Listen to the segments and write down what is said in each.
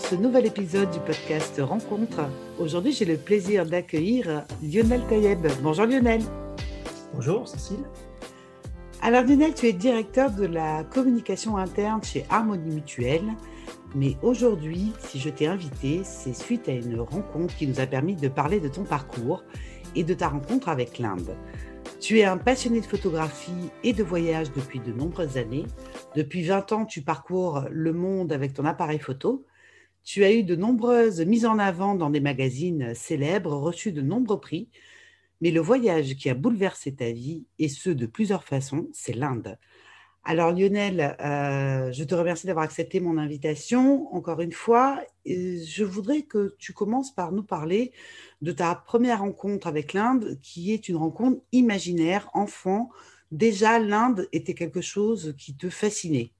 Ce nouvel épisode du podcast Rencontre. Aujourd'hui, j'ai le plaisir d'accueillir Lionel Tayeb. Bonjour Lionel. Bonjour Cécile. Alors Lionel, tu es directeur de la communication interne chez Harmonie Mutuelle. Mais aujourd'hui, si je t'ai invité, c'est suite à une rencontre qui nous a permis de parler de ton parcours et de ta rencontre avec l'Inde. Tu es un passionné de photographie et de voyage depuis de nombreuses années. Depuis 20 ans, tu parcours le monde avec ton appareil photo. Tu as eu de nombreuses mises en avant dans des magazines célèbres, reçu de nombreux prix. Mais le voyage qui a bouleversé ta vie, et ce de plusieurs façons, c'est l'Inde. Alors Lionel, euh, je te remercie d'avoir accepté mon invitation encore une fois. je voudrais que tu commences par nous parler de ta première rencontre avec l'Inde, qui est une rencontre imaginaire, enfant. Déjà, l'Inde était quelque chose qui te fascinait.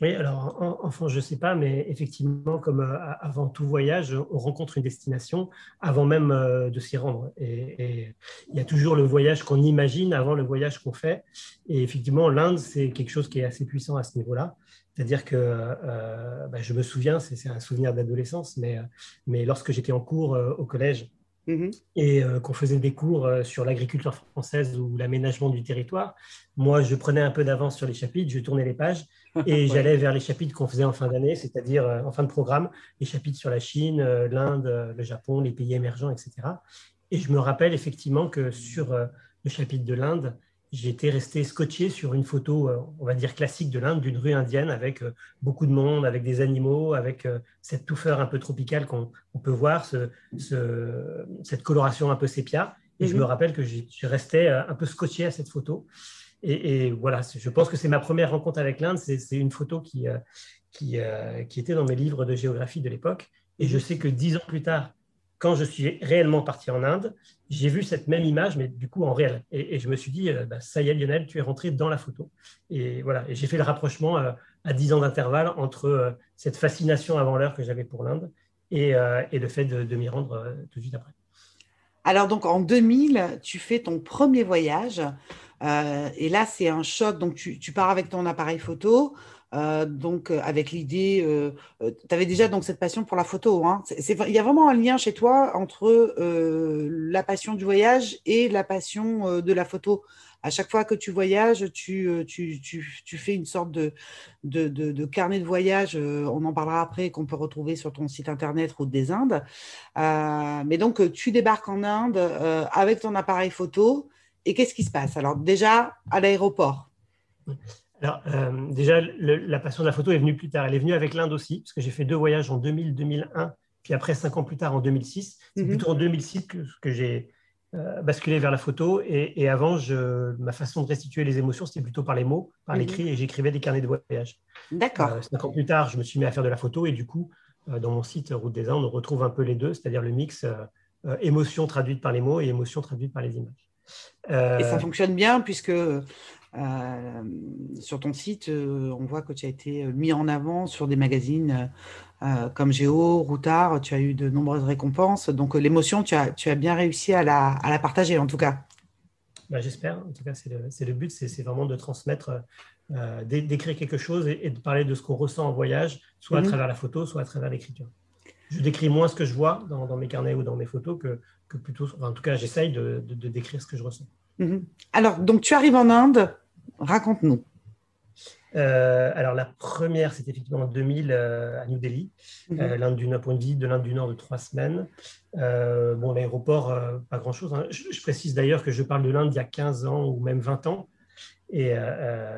Oui, alors enfant, je ne sais pas, mais effectivement, comme euh, avant tout voyage, on rencontre une destination avant même euh, de s'y rendre. Et, il y a toujours le voyage qu'on imagine avant le voyage qu'on fait. Et effectivement, l'Inde, c'est quelque chose qui est assez puissant à ce niveau-là. C'est-à-dire que euh, bah, je me souviens, c'est un souvenir d'adolescence, mais, mais lorsque j'étais en cours au collège, Mmh et euh, qu'on faisait des cours euh, sur l'agriculture française ou l'aménagement du territoire. Moi, je prenais un peu d'avance sur les chapitres, je tournais les pages et j'allais vers les chapitres qu'on faisait en fin d'année, c'est-à-dire euh, en fin de programme, les chapitres sur la Chine, l'Inde, le Japon, les pays émergents, etc. Et je me rappelle effectivement que sur le chapitre de l'Inde, j'étais resté scotché sur une photo, euh, on va dire classique de l'Inde, d'une rue indienne avec euh, beaucoup de monde, avec des animaux, avec euh, cette touffeur un peu tropicale qu'on peut voir, cette coloration un peu sépia. Et je me mhm. rappelle que je restais un peu scotché à cette photo. Et, voilà, je pense que c'est ma première rencontre avec l'Inde. C'est une photo qui, qui, qui était dans mes livres de géographie de l'époque. Et je mhm. sais que dix ans plus tard, quand je suis réellement parti en Inde, j'ai vu cette même image, mais du coup en réel. Et, je me suis dit, euh, bah, ça y est, Lionel, tu es rentré dans la photo. Et voilà, j'ai fait le rapprochement euh, à 10 ans d'intervalle entre euh, cette fascination avant l'heure que j'avais pour l'Inde et, le fait de, m'y rendre tout de suite après. Alors donc en 2000, tu fais ton premier voyage. Et là, c'est un choc. Donc tu, pars avec ton appareil photo. Euh, donc, euh, avec l'idée, euh, tu avais déjà donc cette passion pour la photo. Hein. il y a vraiment un lien chez toi entre la passion du voyage et la passion de la photo. À chaque fois que tu voyages, tu, fais une sorte de, carnet de voyage. on en parlera après, qu'on peut retrouver sur ton site internet Route des Indes. mais donc, tu débarques en Inde avec ton appareil photo. Et qu'est-ce qui se passe? Alors, déjà, à l'aéroport. Alors, euh, déjà, la passion de la photo est venue plus tard. Elle est venue avec l'Inde aussi, parce que j'ai fait deux voyages en 2000-2001, puis après, cinq ans plus tard, en 2006. C'est mhm. plutôt en 2006 que, j'ai euh, basculé vers la photo. Et, avant, je, ma façon de restituer les émotions, c'était plutôt par les mots, par mhm. l'écrit, et j'écrivais des carnets de voyage. D'accord. Euh, cinq ans plus tard, je me suis mis à faire de la photo, et du coup, dans mon site Route des Indes, on retrouve un peu les deux, c'est-à-dire le mix émotion traduite par les mots et émotion traduite par les images. Et ça fonctionne bien, puisque euh, sur ton site, euh, on voit que tu as été mis en avant sur des magazines euh, comme Géo, Routard, tu as eu de nombreuses récompenses. Donc l'émotion, tu as, tu as bien réussi à la, à la partager en tout cas. Bah, J'espère, en tout cas c'est le, le, but, c'est vraiment de transmettre, d'écrire quelque chose et, de parler de ce qu'on ressent en voyage, soit à mhm. travers la photo, soit à travers l'écriture. Je décris moins ce que je vois dans, dans, mes carnets ou dans mes photos que, que plutôt, en tout cas j'essaye de, de, de décrire ce que je ressens. Mhm. Alors, donc tu arrives en Inde, raconte-nous. Euh, alors la première, c'était effectivement en 2000 euh, à New Delhi, mhm. euh, l'Inde du Nord, pour une visite de l'Inde du Nord de trois semaines. bon, l'aéroport, pas grand-chose. Hein. Je, précise d'ailleurs que je parle de l'Inde il y a 15 ans ou même 20 ans. Et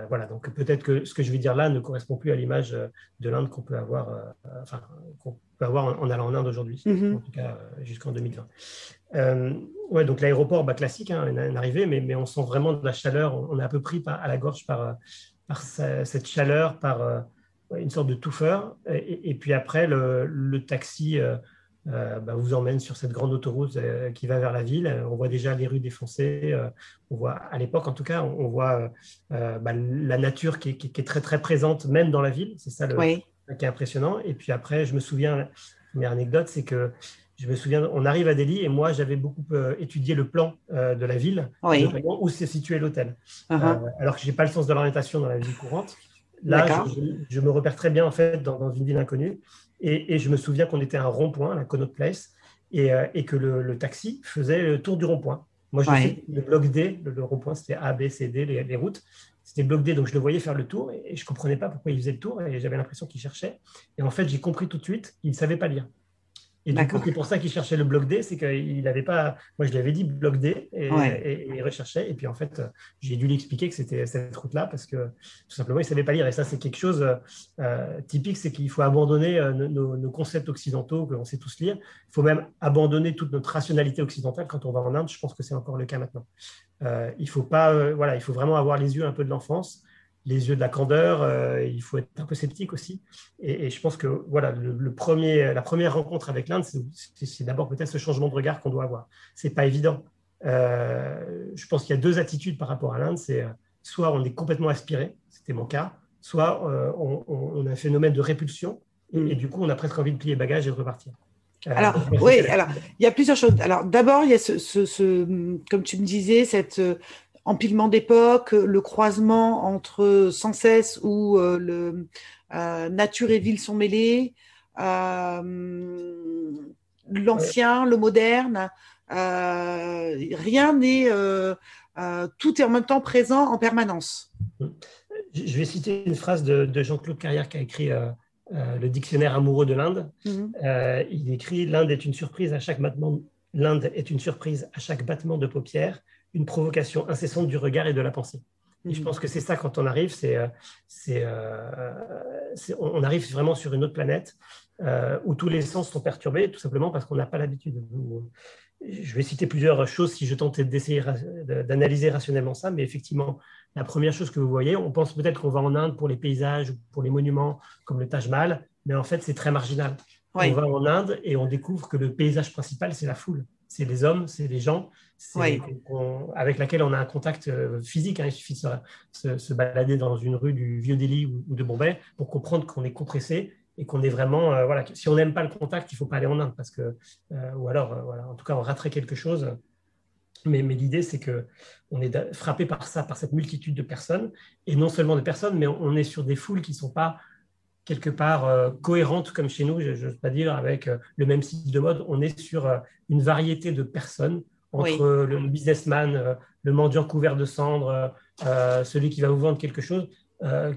voilà, donc peut-être que ce que je vais dire là ne correspond plus à l'image de l'Inde qu'on peut avoir, enfin, qu'on peut avoir en, allant en Inde aujourd'hui, mhm. en tout cas jusqu'en 2020. Euh, ouais, donc l'aéroport, bah, classique, hein, une, arrivée, mais, mais, on sent vraiment de la chaleur. On, est un peu pris par, à la gorge par, par cette chaleur, par euh, une sorte de touffeur. Et, puis après, le, le taxi euh, bah, vous emmène sur cette grande autoroute qui va vers la ville. On voit déjà les rues défoncées. on voit, à l'époque en tout cas, on, voit bah, la nature qui est, qui est, très très présente, même dans la ville. C'est ça le, qui est impressionnant. Et puis après, je me souviens, première anecdote, c'est que je me souviens, on arrive à Delhi et moi, j'avais beaucoup euh, étudié le plan euh, de la ville, où s'est situé l'hôtel. Uh-huh. Euh, alors que je n'ai pas le sens de l'orientation dans la vie courante. Là, je, me repère très bien en fait dans, une ville inconnue. Et, je me souviens qu'on était à un rond-point, la Connaught Place, et, euh, que le, taxi faisait le tour du rond-point. Moi, je sais le bloc D, le, rond-point, c'était A, B, C, D, les, routes. C'était bloc D, donc je le voyais faire le tour et, je ne comprenais pas pourquoi il faisait le tour et j'avais l'impression qu'il cherchait. Et en fait, j'ai compris tout de suite qu'il ne savait pas lire. Et du coup, c'est pour ça qu'il cherchait le bloc D, c'est qu'il n'avait pas. Moi, je lui avais dit bloc D et, il recherchait. Et puis, en fait, j'ai dû lui expliquer que c'était cette route-là parce que tout simplement, il ne savait pas lire. Et ça, c'est quelque chose euh, typique c'est qu'il faut abandonner euh, nos, concepts occidentaux que l'on sait tous lire. Il faut même abandonner toute notre rationalité occidentale quand on va en Inde. Je pense que c'est encore le cas maintenant. Euh, il faut pas, voilà, il faut vraiment avoir les yeux un peu de l'enfance les yeux de la candeur, euh, il faut être un peu sceptique aussi. Et, je pense que voilà, le, premier, la première rencontre avec l'Inde, c'est d'abord peut-être ce changement de regard qu'on doit avoir. C'est pas évident. Euh, je pense qu'il y a deux attitudes par rapport à l'Inde. C'est euh, soit on est complètement aspiré, c'était mon cas, soit on, a un phénomène de répulsion et, du coup on a presque envie de plier bagages et de repartir. Alors, oui, alors, il y a plusieurs choses. Alors, d'abord, il y a ce, ce, comme tu me disais, cette, empilement d'époque, le croisement entre sans cesse où euh, le, euh, nature et ville sont mêlés, euh, l'ancien, le moderne, rien n'est, tout est en même temps présent en permanence. Je vais citer une phrase de, Jean-Claude Carrière qui a écrit le dictionnaire amoureux de l'Inde. Mhm. il écrit L'Inde est une surprise à chaque battement. L'Inde est une surprise à chaque battement de paupières une provocation incessante du regard et de la pensée. Et je mhm. pense que c'est ça quand on arrive, c'est, euh, euh, c'est, on arrive vraiment sur une autre planète euh, où tous les sens sont perturbés, tout simplement parce qu'on n'a pas l'habitude. Je vais citer plusieurs choses si je tente d'essayer d'analyser rationnellement ça, mais effectivement, la première chose que vous voyez, on pense peut-être qu'on va en Inde pour les paysages, pour les monuments comme le Taj Mahal, mais en fait, c'est très marginal. On va en Inde et on découvre que le paysage principal, c'est la foule c'est les hommes, c'est les gens avec lesquels on a un contact euh, physique. Hein. Il suffit de se, balader dans une rue du Vieux Delhi ou, de Bombay pour comprendre qu'on est compressé et qu'on est vraiment. Euh, voilà, si on n'aime pas le contact, il ne faut pas aller en Inde parce que, euh, ou alors, voilà, en tout cas, on raterait quelque chose. Mais, mais l'idée, c'est que on est frappé par ça, par cette multitude de personnes, et non seulement de personnes, mais on est sur des foules qui ne sont pas quelque part euh, cohérente comme chez nous, je ne veux pas dire avec euh, le même style de mode. On est sur euh, une variété de personnes entre le businessman, le mendiant couvert de cendres, celui qui va vous vendre quelque chose,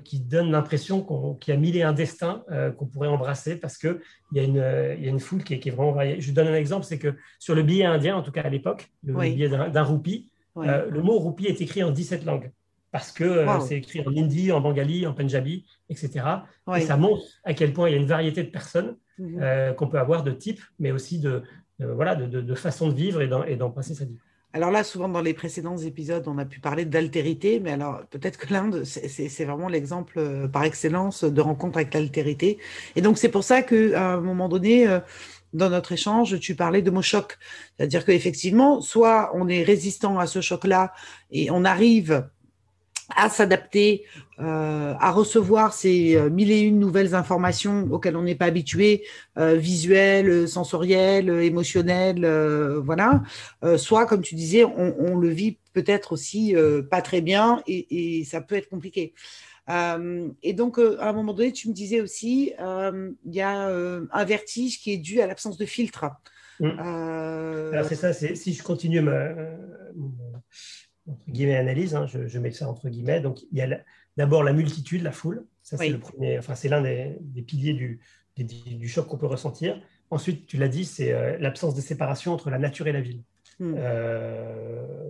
qui donne l'impression qu'il y a mille et un destins qu'on pourrait embrasser parce qu'il y, a une, y a une foule qui est, qui est, vraiment variée. Je donne un exemple, c'est que sur le billet indien, en tout cas à l'époque, le billet d'un roupie, le mot roupie est écrit en 17 langues parce que euh, c'est écrit en hindi, en bengali, en punjabi, etc. Et ça montre à quel point il y a une variété de personnes mhm. euh, qu'on peut avoir de type, mais aussi de, voilà, de, de, façon de vivre et d'en passer sa vie. Alors là, souvent dans les précédents épisodes, on a pu parler d'altérité, mais alors peut-être que l'Inde, c'est vraiment l'exemple euh, par excellence de rencontre avec l'altérité. Et donc c'est pour ça qu'à un moment donné, dans notre échange, tu parlais de mots choc. C'est-à-dire qu'effectivement, soit on est résistant à ce choc-là et on arrive à s'adapter, euh, à recevoir ces euh, mille et une nouvelles informations auxquelles on n'est pas habitué, euh, visuelles, sensorielles, émotionnelles, voilà. Soit, comme tu disais, on, on le vit peut-être aussi pas très bien et, et, ça peut être compliqué. et donc, à un moment donné, tu me disais aussi, il y a un vertige qui est dû à l'absence de filtre. Mmh. Alors c'est ça, si je continue ma, entre guillemets analyse, hein, je, mets ça entre guillemets. Donc il y a d'abord la multitude, la foule. Ça c'est le premier, enfin c'est l'un des, piliers du, du choc qu'on peut ressentir. Ensuite, tu l'as dit, c'est euh, l'absence de séparation entre la nature et la ville. Euh,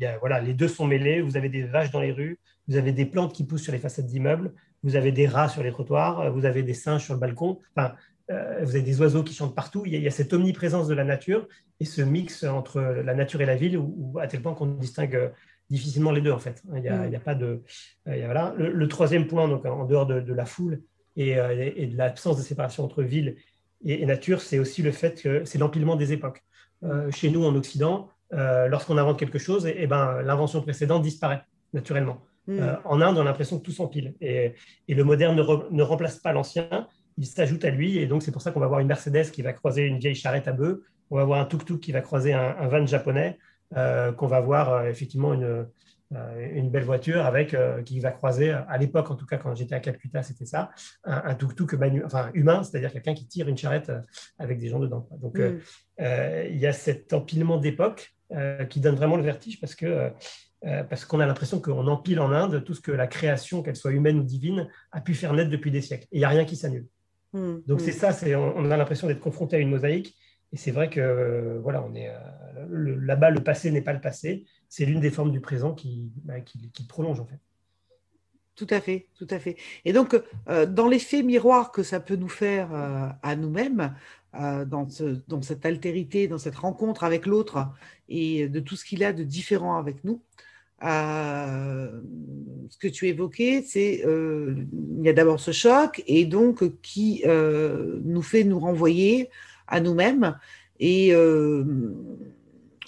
y a, voilà, les deux sont mêlés. Vous avez des vaches dans les rues, vous avez des plantes qui poussent sur les façades d'immeubles, vous avez des rats sur les trottoirs, vous avez des singes sur le balcon. Enfin, vous avez des oiseaux qui chantent partout. Il y, a, cette omniprésence de la nature et ce mix entre la nature et la ville, où, à tel point qu'on distingue euh, difficilement les deux en fait. Il n'y a, mm. a, pas de. Euh, voilà. Le, troisième point, donc en dehors de, la foule et, de l'absence de séparation entre ville et, nature, c'est aussi le fait que c'est l'empilement des époques. chez nous, en Occident, lorsqu'on invente quelque chose, et, ben, l'invention précédente disparaît naturellement. Mm. en Inde, on a l'impression que tout s'empile. Et, le moderne ne remplace pas l'ancien, il s'ajoute à lui. Et donc, c'est pour ça qu'on va voir une Mercedes qui va croiser une vieille charrette à bœufs. On va voir un tuk-tuk qui va croiser un, van japonais. Euh, qu'on va voir euh, effectivement une, une belle voiture avec qui va croiser, à l'époque en tout cas quand j'étais à Calcutta, c'était ça, un, un tuk-tuk enfin, humain, c'est-à-dire quelqu'un qui tire une charrette avec des gens dedans. Donc mm. il y a cet empilement d'époque qui donne vraiment le vertige parce que parce qu'on a l'impression qu'on empile en Inde tout ce que la création, qu'elle soit humaine ou divine, a pu faire naître depuis des siècles. Et il n'y a rien qui s'annule. Mm. Donc c'est ça, on, a l'impression d'être confronté à une mosaïque et c'est vrai que euh, voilà, on est euh, là-bas, le passé n'est pas le passé. C'est l'une des formes du présent qui, bah, qui, prolonge en fait. Tout à fait, tout à fait. Et donc, euh, dans l'effet miroir que ça peut nous faire à nous-mêmes, dans, dans, cette altérité, dans cette rencontre avec l'autre et de tout ce qu'il a de différent avec nous, ce que tu évoquais, c'est il y a d'abord ce choc et donc qui nous fait nous renvoyer à nous-mêmes et euh,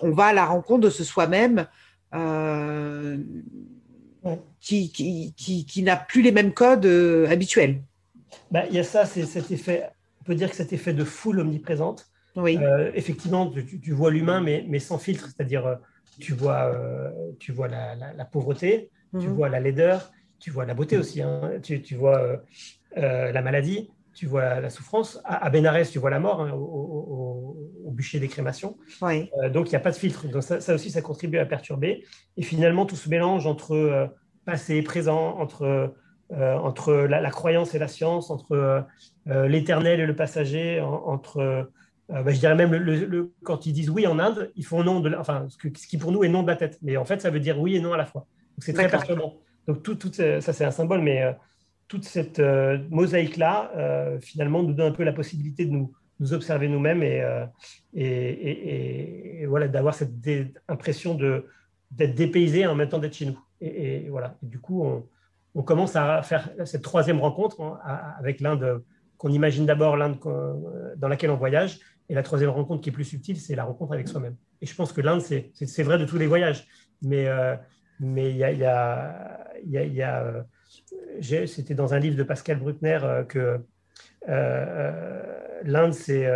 on va à la rencontre de ce soi-même euh, qui, qui, n'a plus les mêmes codes euh, habituels. Bah, il y a ça, c'est cet effet, on peut dire que cet effet de foule omniprésente. Oui. effectivement, tu, vois l'humain, mais, mais, sans filtre, c'est-à-dire tu vois, tu vois la, pauvreté, tu mhm. vois la laideur, tu vois la beauté aussi, hein. tu, tu, vois la maladie, tu vois la souffrance. À, Bénarès, tu vois la mort hein, au, bûcher des crémations. Euh, donc, il n'y a pas de filtre. Donc, ça, aussi, ça contribue à perturber. Et finalement, tout ce mélange entre euh, passé et présent, entre, euh, entre la, croyance et la science, entre l'éternel et le passager, entre, bah, je dirais même, le, quand ils disent oui en Inde, ils font non de, enfin, ce, qui pour nous est non de la tête. Mais en fait, ça veut dire oui et non à la fois. Donc, c'est très perturbant. Donc, tout, tout ça, c'est un symbole, mais toute cette euh, mosaïque-là, euh, finalement, nous donne un peu la possibilité de nous, nous observer nous-mêmes et, euh, et, voilà, d'avoir cette impression d'être dépaysé en même temps d'être chez nous. Et, voilà. du coup, on, commence à faire cette troisième rencontre hein, avec l'Inde qu'on imagine d'abord, l'Inde dans laquelle on voyage. Et la troisième rencontre qui est plus subtile, c'est la rencontre avec soi-même. Et je pense que l'Inde, c'est vrai de tous les voyages. Mais mais il y a, c'était dans un livre de Pascal Bruckner euh, que euh, euh, l'Inde, c'est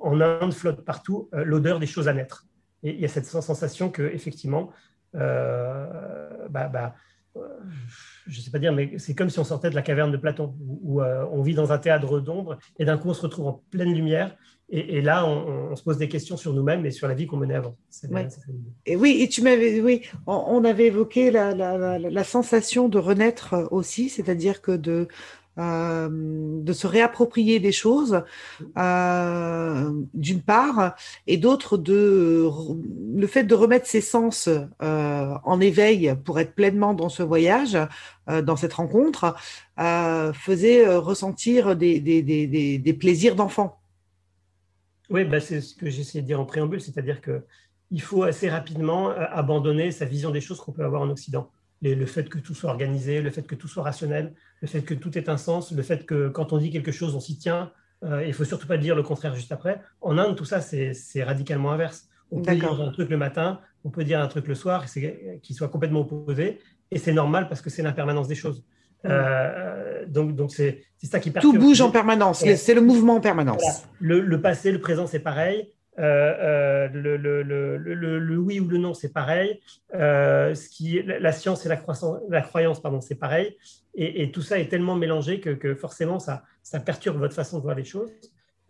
en Inde flotte partout l'odeur des choses à naître. Et il y a cette sensation que effectivement, bah, bah, je ne sais pas dire, mais c'est comme si on sortait de la caverne de Platon, où, on vit dans un théâtre d'ombre et d'un coup on se retrouve en pleine lumière et, là, on, se pose des questions sur nous-mêmes et sur la vie qu'on menait avant. et oui, et tu m'avais, oui, on, avait évoqué la, sensation de renaître aussi, c'est-à-dire que de, euh, de se réapproprier des choses, euh, d'une part, et d'autre, de le fait de remettre ses sens euh, en éveil pour être pleinement dans ce voyage, dans cette rencontre, faisait ressentir des, des, des, des plaisirs d'enfant. Oui, bah, c'est ce que j'essayais de dire en préambule, c'est-à-dire qu'il faut assez rapidement euh, abandonner sa vision des choses qu'on peut avoir en Occident. le fait que tout soit organisé, le fait que tout soit rationnel, le fait que tout ait un sens, le fait que quand on dit quelque chose, on s'y tient. Euh, il ne faut surtout pas dire le contraire juste après. En Inde, tout ça, c'est radicalement inverse. On peut dire un truc le matin, on peut dire un truc le soir, qui soit complètement opposé. Et c'est normal parce que c'est l'impermanence des choses. Euh, donc, donc c'est ça qui perturbe. Tout bouge en permanence, c'est le mouvement en permanence. Le, passé, le présent, c'est pareil. Euh, euh, le, le, le, oui ou le non, c'est pareil. ce qui, la science et la, croissance, la croyance, pardon, c'est pareil. Et, tout ça est tellement mélangé que, que, forcément, ça, ça perturbe votre façon de voir les choses.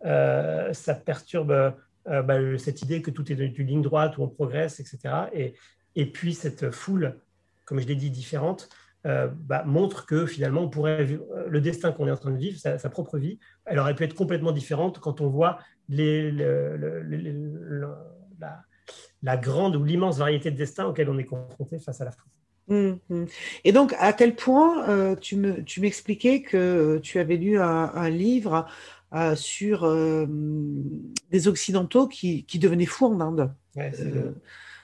ça perturbe bah, cette idée que tout est du ligne droite, où on progresse, etc. Et, et puis cette foule, comme je l'ai dit, différente, euh, bah, montre que finalement, on pourrait vivre, euh, le destin qu'on est en train de vivre, sa, propre vie, elle aurait pu être complètement différente quand on voit les, la, grande ou l'immense variété de destins auxquels on est confronté face à la France. Hum. Et donc, à quel point euh, tu m'expliquais me, tu que tu avais lu un, livre sur des Occidentaux qui, qui, devenaient fous en Inde. Ouais,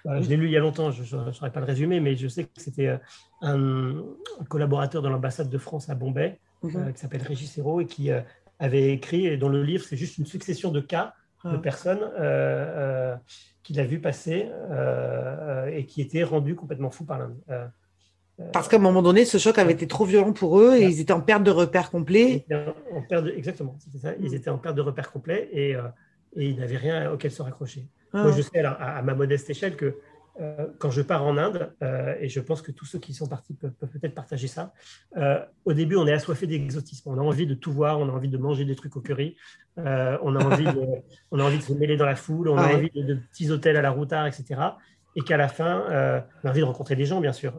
je l'ai lu il y a longtemps, je ne saurais pas le résumer, mais je sais que c'était euh, un, collaborateur de l'ambassade de France à Bombay, mhm. euh, qui s'appelle Régis Hérault, et qui euh, avait écrit, et dont le livre, c'est juste une succession de cas de ah. personnes qu'il a vu passer et qui étaient rendus complètement fous par l'Inde. Parce qu'à un moment donné, ce choc avait été trop violent pour eux et ils étaient en perte de repères complet. En perte exactement, c'était ça. Ils mm. étaient en perte de repères complet et, et ils n'avaient rien auquel se raccrocher. Moi, ah. je sais, à, ma modeste échelle, que euh, quand je pars en Inde, euh, et je pense que tous ceux qui sont partis peuvent, peut-être partager ça, au début, on est assoiffé d'exotisme. On a envie de tout voir, on a envie de manger des trucs au curry, on, a envie de, on a envie de se mêler dans la foule, on a envie de, petits hôtels à la routard, etc. Et qu'à la fin, on a envie de rencontrer des gens, bien sûr,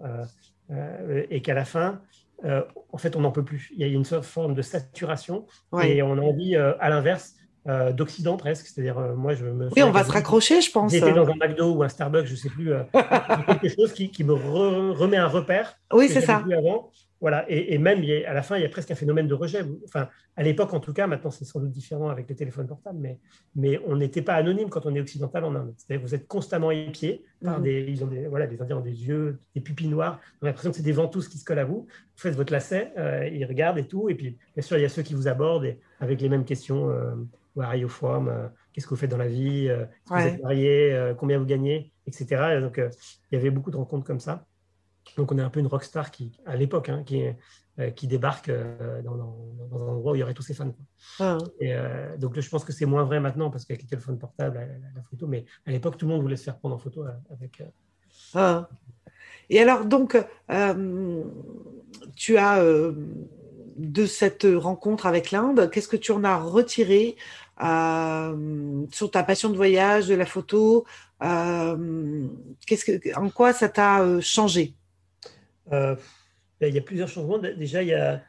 et qu'à la fin, en fait, on n'en peut plus. Il y a une forme de saturation et on a envie, à l'inverse, euh, d'Occident presque. C'est-à-dire, euh, moi, je me. Oui, on va se raccrocher, je pense. J'étais dans un McDo ou un Starbucks, je ne sais plus, euh, quelque chose qui, qui me remet un repère. Oui, c'est ça. avant. Voilà, et, même à la fin, il y a presque un phénomène de rejet. Enfin, à l'époque, en tout cas, maintenant c'est sans doute différent avec les téléphones portables, mais, mais on n'était pas anonyme quand on est occidental en Inde. C'est-à-dire vous êtes constamment épié par mhm. des, ils ont des, voilà, des Indiens ont des yeux, des pupilles noires. On a l'impression que c'est des ventouses qui se collent à vous. Vous faites votre lacet, ils regardent et tout, et puis bien sûr il y a ceux qui vous abordent avec les mêmes questions. Where are you from? Qu'est-ce que vous faites dans la vie? Euh, Vous êtes marié? Euh, Combien vous gagnez? Etc. donc, euh, il y avait beaucoup de rencontres comme ça. Donc, on est un peu une rockstar qui, à l'époque, hein, qui, qui débarque dans, un endroit où il y aurait tous ces fans. Ah. Et, donc, je pense que c'est moins vrai maintenant parce qu'avec les téléphones portables, la, photo, mais à l'époque, tout le monde voulait se faire prendre en photo avec. Ah. Et alors, donc, tu as de cette rencontre avec l'Inde, qu'est-ce que tu en as retiré euh, sur ta passion de voyage, de la photo euh, qu'est-ce que, En quoi ça t'a euh, changé? Ben, Il y a plusieurs changements. Déjà, il y a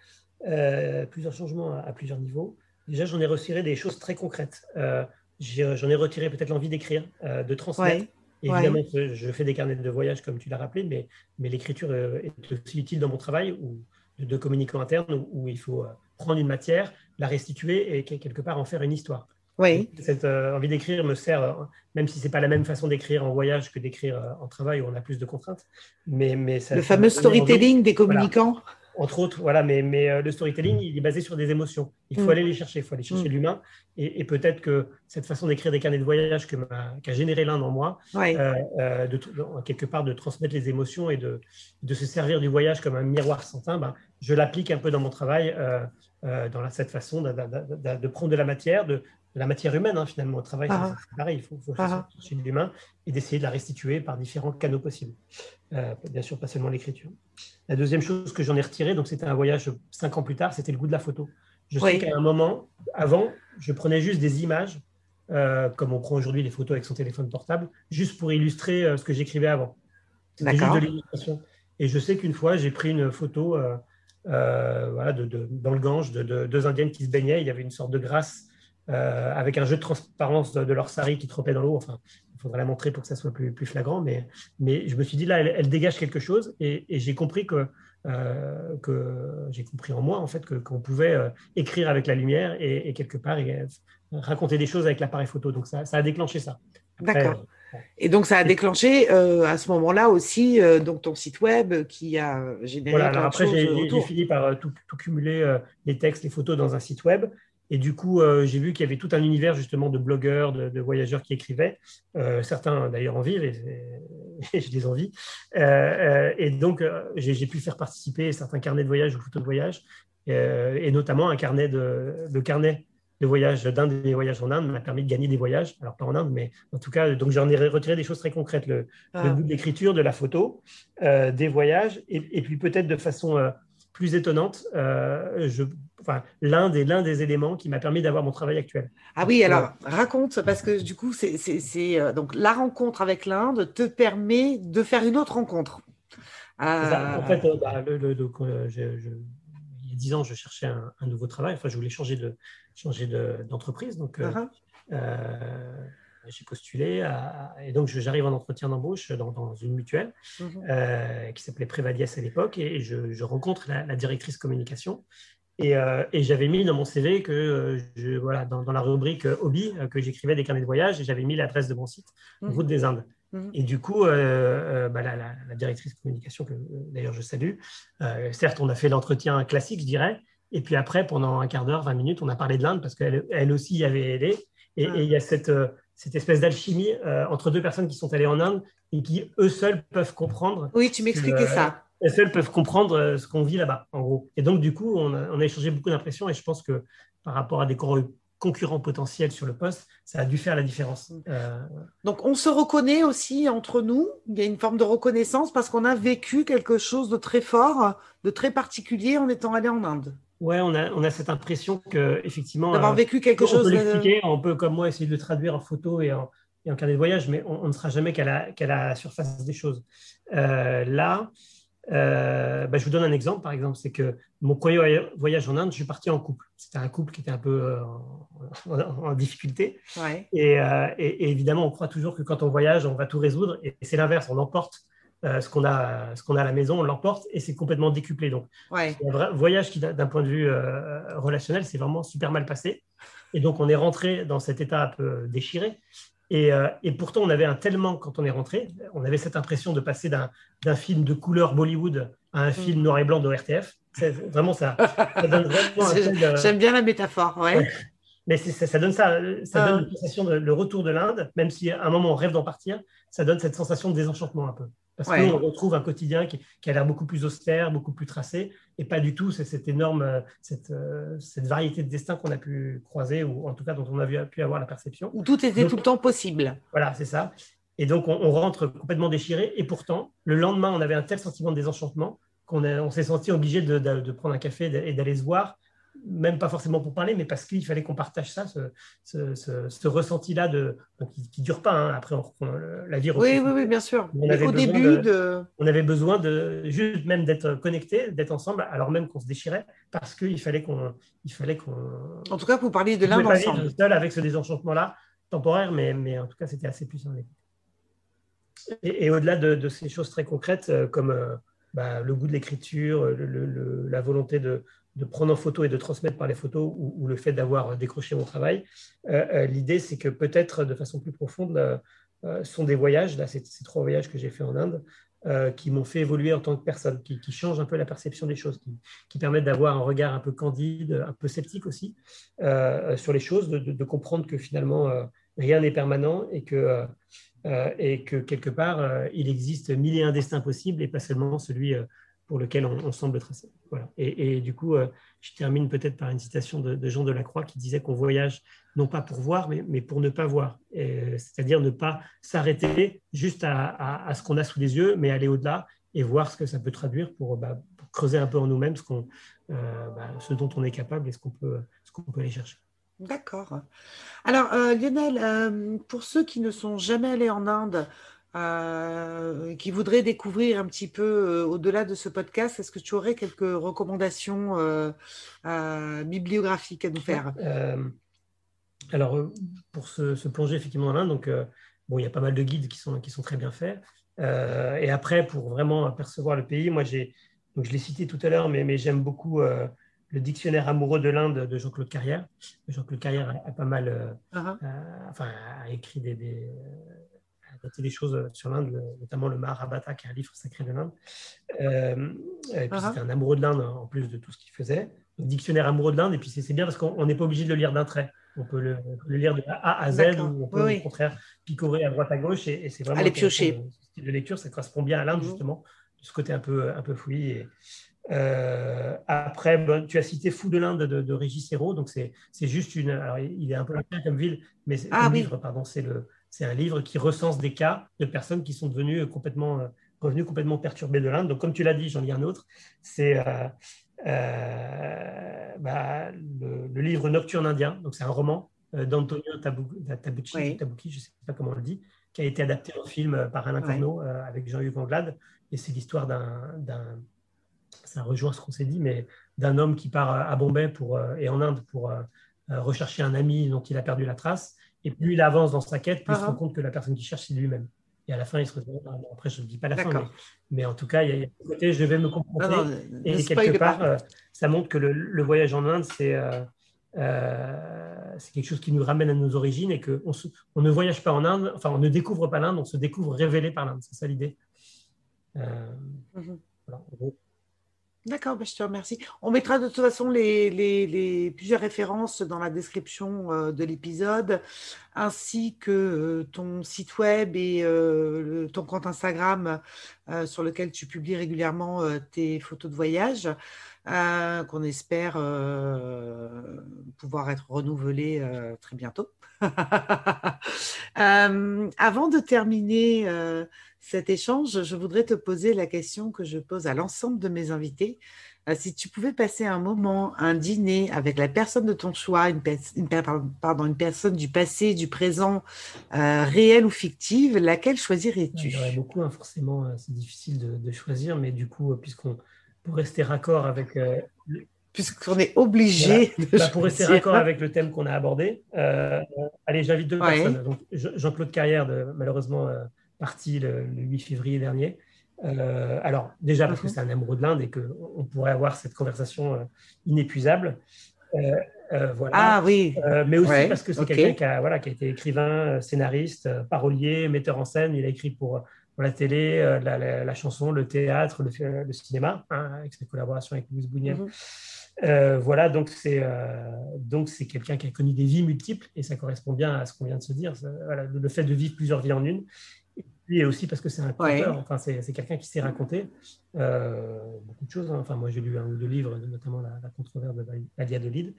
plusieurs changements à, plusieurs niveaux. Déjà, j'en ai retiré des choses très concrètes. j'en ai retiré peut-être l'envie d'écrire, de transmettre. Évidemment, je fais des carnets de voyage, comme tu l'as rappelé, mais, mais l'écriture est aussi utile dans mon travail où, de, communicants internes où il faut prendre une matière, la restituer et quelque part en faire une histoire. Oui. cette euh, envie d'écrire me sert, euh, même si c'est pas la même façon d'écrire en voyage que d'écrire euh, en travail où on a plus de contraintes. Mais, mais le fameux storytelling des communicants entre autres, voilà, mais, mais euh, le storytelling, il est basé sur des émotions. Il faut mm. aller les chercher, il faut aller chercher mm. l'humain. Et, peut-être que cette façon d'écrire des carnets de voyage qu'a généré l'un dans moi, euh, euh, de, quelque part de transmettre les émotions et de, de se servir du voyage comme un miroir sans teint, ben, je l'applique un peu dans mon travail, dans cette façon de, prendre de la matière, de, la matière humaine, hein, finalement. Au travail, ah. c'est pareil, il faut, faut ah. chercher de l'humain et d'essayer de la restituer par différents canaux possibles. bien sûr, pas seulement l'écriture. La deuxième chose que j'en ai retiré, donc c'était un voyage cinq ans plus tard, c'était le goût de la photo. Je sais qu'à un moment, avant, je prenais juste des images, euh, comme on prend aujourd'hui les photos avec son téléphone portable, juste pour illustrer euh, ce que j'écrivais avant. C'était juste de l'illustration. Et je sais qu'une fois, j'ai pris une photo euh, voilà, de, dans le Gange de, deux Indiennes qui se baignaient. Il y avait une sorte de grâce avec un jeu de transparence de, leur sari qui trempait dans l'eau. Enfin, il faudrait la montrer pour que ça soit plus, plus flagrant. Mais, mais je me suis dit, là, elle, dégage quelque chose. Et, j'ai compris que, euh, que j'ai compris en moi, en fait, qu'on pouvait euh, écrire avec la lumière et, quelque part raconter des choses avec l'appareil photo. Donc, ça, ça a déclenché ça. D'accord. Et donc, ça a déclenché euh, à ce moment-là aussi donc ton site web qui a généré. Voilà, alors après, j'ai fini par tout, tout, cumuler les textes, les photos dans un site web. Et du coup, euh, j'ai vu qu'il y avait tout un univers justement de blogueurs, de, voyageurs qui écrivaient. Euh, certains d'ailleurs en vivent et, je les envie. Euh, et donc, j'ai pu faire participer certains carnets de voyage ou photos de voyage, et notamment un carnet de, de carnet de voyage d'un des voyages en Inde m'a permis de gagner des voyages. Alors pas en Inde, mais en tout cas, donc j'en ai retiré des choses très concrètes le, ah. bout de l'écriture, de la photo, des voyages, et, et puis peut-être de façon plus étonnante, euh, je, enfin, l'un des, l'un des éléments qui m'a permis d'avoir mon travail actuel. Ah oui, alors raconte, parce que du coup, c'est, c'est, euh, donc la rencontre avec l'Inde te permet de faire une autre rencontre. En fait, euh, bah, le, il y a dix ans, je cherchais un, nouveau travail. Enfin, je voulais changer de changer de, d'entreprise. Donc, uh-huh j'ai postulé et donc j'arrive en entretien d'embauche dans, une mutuelle mhm. euh, qui s'appelait Prévaliès à l'époque et je, rencontre la, directrice communication euh, et, j'avais mis dans mon CV que euh, je, voilà dans, la rubrique hobby que j'écrivais des carnets de voyage et j'avais mis l'adresse de mon site mhm. Route des Indes. Mhm. Et du coup, bah, la, directrice communication, que d'ailleurs je salue, certes, on a fait l'entretien classique, je dirais, et puis après, pendant un quart d'heure, 20 minutes, on a parlé de l'Inde parce qu'elle elle aussi y avait aidé. Et, et il y a cette, cette espèce d'alchimie euh, entre deux personnes qui sont allées en Inde et qui, eux seuls, peuvent comprendre. Oui, tu m'expliquais ça. Eux seuls peuvent comprendre euh, ce qu'on vit là-bas, en gros. Et donc, du coup, on a, échangé beaucoup d'impressions et je pense que par rapport à des concurrents potentiels sur le poste, ça a dû faire la différence. Mm. Euh, Donc on se reconnaît aussi entre nous, il y a une forme de reconnaissance parce qu'on a vécu quelque chose de très fort, de très particulier en étant allé en Inde. Ouais, on a, on a cette impression que effectivement d'avoir vécu quelque on chose. Peut l'expliquer, on peut comme moi essayer de le traduire en photo et en, et en carnet de voyage, mais on, ne sera jamais qu'à la, qu'à la surface des choses. là, euh, bah, je vous donne un exemple, par exemple, c'est que mon premier voyage en Inde, je suis parti en couple. C'était un couple qui était un peu euh, en, difficulté. Euh, et, évidemment, on croit toujours que quand on voyage, on va tout résoudre. Et c'est l'inverse, on emporte ce qu'on a, ce qu'on a à la maison, on l'emporte et c'est complètement décuplé. Donc, un vrai voyage qui, d'un point de vue relationnel, c'est vraiment super mal passé. Et donc, on est rentré dans cet état un peu déchiré. Euh, et, pourtant, on avait un tel manque quand on est rentré. On avait cette impression de passer d'un film de couleur Bollywood à un film mm. noir et blanc de RTF. Vraiment, ça, euh, J'aime bien la métaphore, ouais. Mais ça, donne ça, ça donne ah. sensation de le retour de l'Inde, même si à un moment on rêve d'en partir, ça donne cette sensation de désenchantement un peu. Parce qu'on retrouve un quotidien qui, a l'air beaucoup plus austère, beaucoup plus tracé, et pas du tout cette énorme, euh, cette, euh, cette variété de destins qu'on a pu croiser, ou en tout cas dont on a pu avoir la perception. Où tout était tout le temps possible. Voilà, c'est ça. Et donc on, rentre complètement déchiré, et pourtant, le lendemain, on avait un tel sentiment de désenchantement qu'on on s'est senti obligé de, de, prendre un café et d'aller se voir même pas forcément pour parler, mais parce qu'il fallait qu'on partage ça, ce, ressenti-là de, qui ne dure pas. Hein. Après, on la vie. Oui, oui, oui, bien sûr. On avait au début de, On avait besoin de juste même d'être connectés, d'être ensemble, alors même qu'on se déchirait, parce qu'il fallait qu'on. Il fallait qu'on. En tout cas, vous parliez de l'un ensemble. seul avec ce désenchantement-là, temporaire, mais, mais en tout cas, c'était assez puissant. Et, et au-delà de, ces choses très concrètes, euh, comme euh, bah, le goût de l'écriture, la volonté de, de prendre en photo et de transmettre par les photos ou, le fait d'avoir décroché mon travail. Euh, euh, l'idée, c'est que peut-être de façon plus profonde, euh, sont des voyages, là, ces, ces trois voyages que j'ai fait en Inde, qui m'ont fait évoluer en tant que personne, qui, changent un peu la perception des choses, qui, permettent d'avoir un regard un peu candide, un peu sceptique aussi sur les choses, de, comprendre que finalement, rien n'est permanent et que, et que quelque part, il existe mille et un destins possibles et pas seulement celui pour lequel on, semble tracer. Voilà. Et, du coup, euh, je termine peut-être par une citation de, Jean Delacroix qui disait qu'on voyage non pas pour voir, mais, pour ne pas voir. C'est-à-dire ne pas s'arrêter juste à, ce qu'on a sous les yeux, mais aller au-delà et voir ce que ça peut traduire pour, bah, creuser un peu en nous-mêmes euh, bah, ce dont on est capable et ce qu'on peut, ce aller chercher. D'accord. Alors, euh, Lionel, pour ceux qui ne sont jamais allés en Inde, euh, qui voudraient découvrir un petit peu euh, au-delà de ce podcast, est-ce que tu aurais quelques recommandations euh, bibliographiques à nous faire? Alors, pour se, plonger effectivement dans l'Inde, donc bon, il y a pas mal de guides qui sont, qui sont très bien faits. et après, pour vraiment apercevoir le pays, moi j'ai, donc je l'ai cité tout à l'heure, mais, mais j'aime beaucoup le dictionnaire amoureux de l'Inde de Jean-Claude Carrière. Jean-Claude Carrière a, pas mal, uh-huh. enfin, a écrit des, des choses euh, sur l'Inde, notamment le Mahabharata, qui est un livre sacré de l'Inde. Euh, et puis, c'était un amoureux de l'Inde en plus de tout ce qu'il faisait. dictionnaire amoureux de l'Inde, et puis c'est bien parce qu'on n'est pas obligé de le lire d'un trait. On peut le, lire de A à Z, ou on peut au contraire picorer à droite à gauche, et, c'est vraiment. Aller piocher. Ce style de lecture, ça correspond bien à l'Inde, mm-hmm. justement, de ce côté un peu, un peu fouillis. Et, euh, après, tu as cité Fou de l'Inde de, de, Régis Hérault, donc c'est juste une. Alors, il est un peu comme ville, mais ah, livre, pardon, c'est le, c'est un livre qui recense des cas de personnes qui sont devenues complètement, euh, revenues complètement perturbées de l'Inde. Donc, comme tu l'as dit, j'en lis un autre. C'est euh, euh, bah, le, livre Nocturne indien. Donc, c'est un roman d'Antonio Tabucchi, Tabucchi, je ne sais pas comment on le dit, qui a été adapté en film par Alain Corneau avec Jean-Hugues Anglade. Et c'est l'histoire d'un, ça rejoint ce qu'on s'est dit, mais d'un homme qui part à Bombay pour, et en Inde pour rechercher un ami dont il a perdu la trace et plus il avance dans sa quête, plus il se rend compte que la personne qui cherche, c'est lui-même. Et à la fin, il se retrouve. Après, je ne dis pas la fin, mais, en tout cas, il y a, côté, je vais me comprendre. Et quelque part, euh, ça montre que le, voyage en Inde, euh, euh, c'est quelque chose qui nous ramène à nos origines et qu'on on ne voyage pas en Inde, enfin, on ne découvre pas l'Inde, on se découvre révélé par l'Inde. C'est ça l'idée. Mhm. D'accord, bah, je te remercie. On mettra de toute façon les, plusieurs références dans la description euh, de l'épisode, ainsi que euh, ton site web et euh, ton compte Instagram sur lequel tu publies régulièrement tes photos de voyage, qu'on espère pouvoir être renouvelées très bientôt. avant de terminer cet échange, je voudrais te poser la question que je pose à l'ensemble de mes invités. Euh, si tu pouvais passer un moment, un dîner avec la personne de ton choix, une, pardon, une personne du passé, du présent, euh, réelle ou fictive, laquelle choisirais-tu? Il y aurait beaucoup, hein, forcément, euh, c'est difficile de, choisir, mais du coup, puisqu'on pour rester raccord avec puisqu'on est obligé. Bah, pour rester raccord avec le thème qu'on a abordé, allez, j'invite deux personnes. Jean-Claude Carrière, de, malheureusement, parti le, 8 février dernier. Euh, alors, déjà parce que mhm. c'est un amoureux de l'Inde et qu'on pourrait avoir cette conversation euh, inépuisable. Euh, voilà. Ah oui. mais aussi parce que c'est quelqu'un qui a, voilà, qui a été écrivain, scénariste, parolier, metteur en scène. Il a écrit pour, la télé, la, chanson, le théâtre, le, cinéma, hein, avec ses collaborations avec Louise Bouniel. Mhm. voilà, donc c'est donc c'est quelqu'un qui a connu des vies multiples et ça correspond bien à ce qu'on vient de se dire. Voilà, le fait de vivre plusieurs vies en une et aussi parce que c'est un conteur, enfin, c'est quelqu'un qui sait raconter euh, beaucoup de choses. Hein. Enfin, moi, j'ai lu un ou deux livres, notamment La, la controverse de Lide.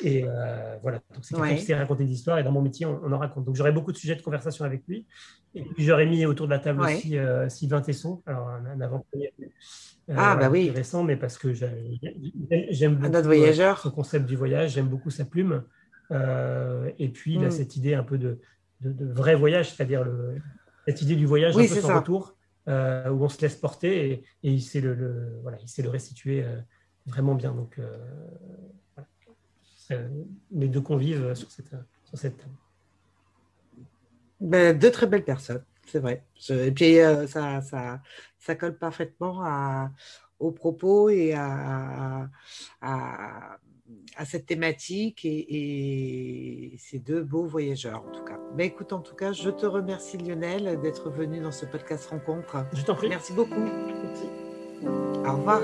Et euh, voilà, donc c'est quelqu'un qui sait raconter des histoires. Et dans mon métier, on, en raconte. Donc, j'aurais beaucoup de sujets de conversation avec lui. Et puis, j'aurais mis autour de la table aussi euh, Sylvain Tesson, alors un, avant-première. ah, bah oui. Intéressant, mais parce que j'aime beaucoup voyageur. ce concept du voyage, j'aime beaucoup sa plume. et puis, il a mm. cette idée un peu de, de, de vrai voyage, c'est-à-dire le cette idée du voyage un peu sans retour, euh, où on se laisse porter et, il, sait le, voilà, il sait le restituer euh, vraiment bien. Donc, euh, voilà. les deux convives sur cette, sur cette table. Ben, deux très belles personnes, c'est vrai. et puis, ça, ça, ça, colle parfaitement à, aux propos et à, à à cette thématique et, ces deux beaux voyageurs en tout cas. Mais écoute, en tout cas, je te remercie Lionel d'être venu dans ce podcast rencontre. Je t'en prie. Merci beaucoup. Merci. Au revoir.